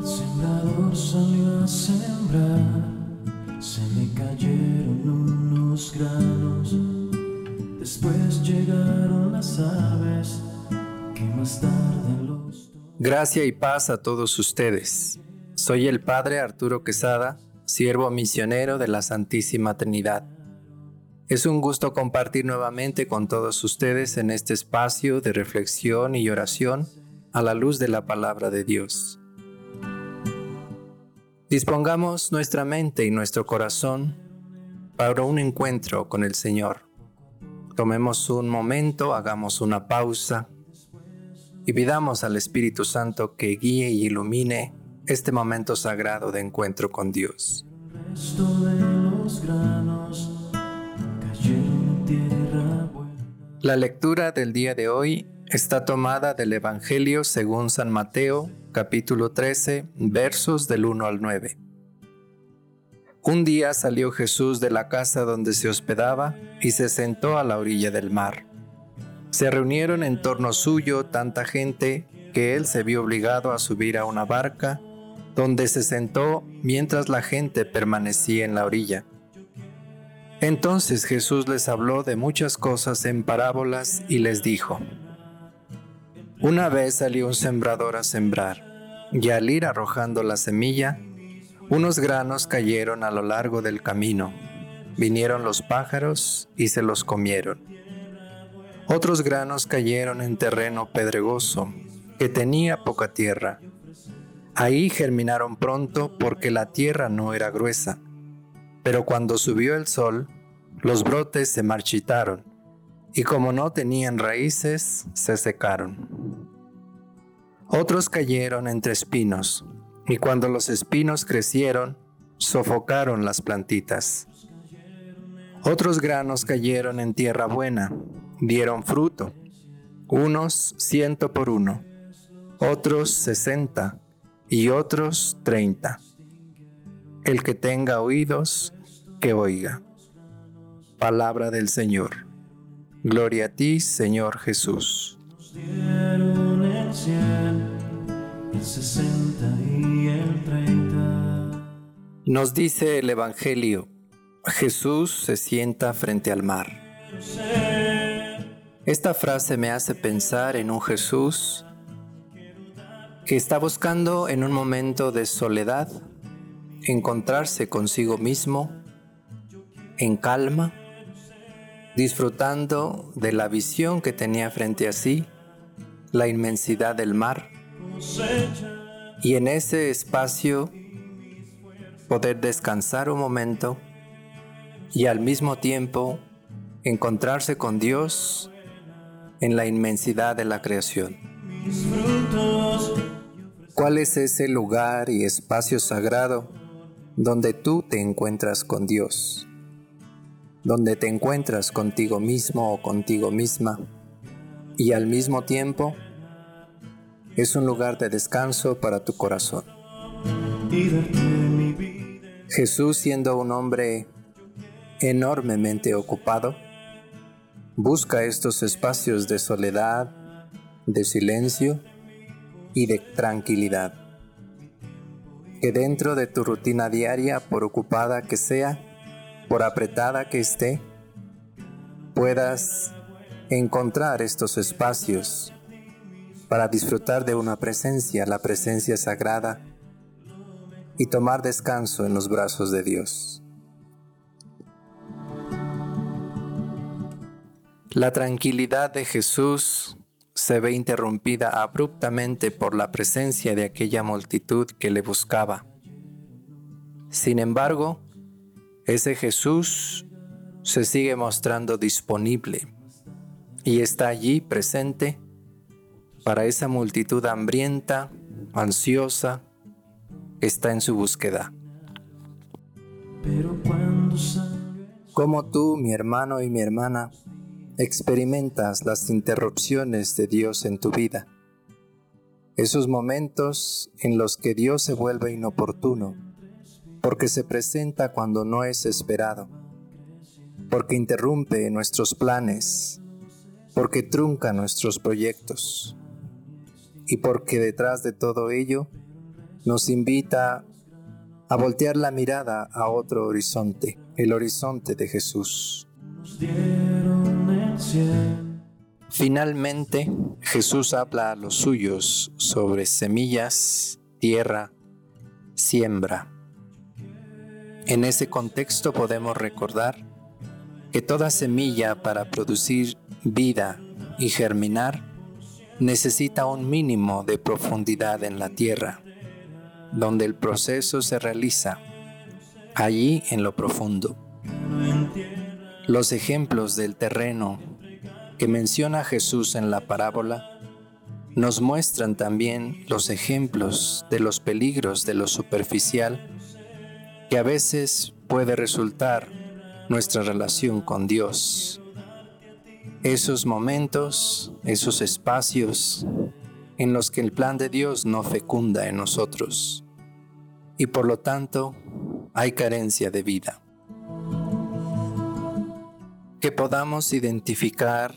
El salió a sembrar, se le cayeron unos granos. Después llegaron las aves que más tarde los. Gracia y paz a todos ustedes. Soy el Padre Arturo Quesada, siervo misionero de la Santísima Trinidad. Es un gusto compartir nuevamente con todos ustedes en este espacio de reflexión y oración a la luz de la palabra de Dios. Dispongamos nuestra mente y nuestro corazón para un encuentro con el Señor. Tomemos un momento, hagamos una pausa y pidamos al Espíritu Santo que guíe y ilumine este momento sagrado de encuentro con Dios. La lectura del día de hoy está tomada del Evangelio según San Mateo, capítulo 13, versos del 1 al 9. Un día salió Jesús de la casa donde se hospedaba y se sentó a la orilla del mar. Se reunieron en torno suyo tanta gente que él se vio obligado a subir a una barca, donde se sentó mientras la gente permanecía en la orilla. Entonces Jesús les habló de muchas cosas en parábolas y les dijo, Una vez salió un sembrador a sembrar, y al ir arrojando la semilla, unos granos cayeron a lo largo del camino. Vinieron los pájaros y se los comieron. Otros granos cayeron en terreno pedregoso, que tenía poca tierra. Ahí germinaron pronto porque la tierra no era gruesa pero cuando subió el sol, los brotes se marchitaron, y como no tenían raíces, se secaron. Otros cayeron entre espinos, y cuando los espinos crecieron, sofocaron las plantitas. Otros granos cayeron en tierra buena, dieron fruto, unos ciento por uno, otros sesenta y otros treinta. El que tenga oídos, que oiga. Palabra del Señor. Gloria a ti, Señor Jesús. Nos dice el Evangelio, Jesús se sienta frente al mar. Esta frase me hace pensar en un Jesús que está buscando en un momento de soledad encontrarse consigo mismo en calma, disfrutando de la visión que tenía frente a sí, la inmensidad del mar, y en ese espacio poder descansar un momento y al mismo tiempo encontrarse con Dios en la inmensidad de la creación. ¿Cuál es ese lugar y espacio sagrado donde tú te encuentras con Dios, donde te encuentras contigo mismo o contigo misma y al mismo tiempo es un lugar de descanso para tu corazón. Jesús siendo un hombre enormemente ocupado, busca estos espacios de soledad, de silencio y de tranquilidad que dentro de tu rutina diaria, por ocupada que sea, por apretada que esté, puedas encontrar estos espacios para disfrutar de una presencia, la presencia sagrada, y tomar descanso en los brazos de Dios. La tranquilidad de Jesús se ve interrumpida abruptamente por la presencia de aquella multitud que le buscaba. Sin embargo, ese Jesús se sigue mostrando disponible y está allí presente para esa multitud hambrienta, ansiosa, está en su búsqueda. Como tú, mi hermano y mi hermana, experimentas las interrupciones de Dios en tu vida. Esos momentos en los que Dios se vuelve inoportuno, porque se presenta cuando no es esperado, porque interrumpe nuestros planes, porque trunca nuestros proyectos y porque detrás de todo ello nos invita a voltear la mirada a otro horizonte, el horizonte de Jesús. Finalmente, Jesús habla a los suyos sobre semillas, tierra, siembra. En ese contexto podemos recordar que toda semilla para producir vida y germinar necesita un mínimo de profundidad en la tierra donde el proceso se realiza, allí en lo profundo. Los ejemplos del terreno que menciona Jesús en la parábola nos muestran también los ejemplos de los peligros de lo superficial que a veces puede resultar nuestra relación con Dios. Esos momentos, esos espacios en los que el plan de Dios no fecunda en nosotros y por lo tanto hay carencia de vida. Que podamos identificar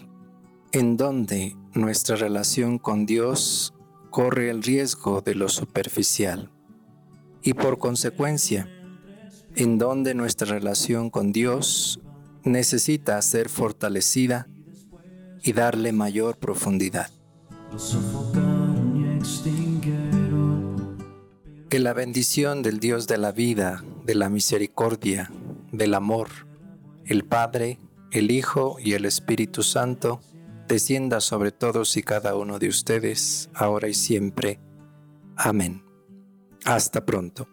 en dónde nuestra relación con Dios corre el riesgo de lo superficial y por consecuencia en dónde nuestra relación con Dios necesita ser fortalecida y darle mayor profundidad. Que la bendición del Dios de la vida, de la misericordia, del amor, el Padre, el Hijo y el Espíritu Santo, descienda sobre todos y cada uno de ustedes, ahora y siempre. Amén. Hasta pronto.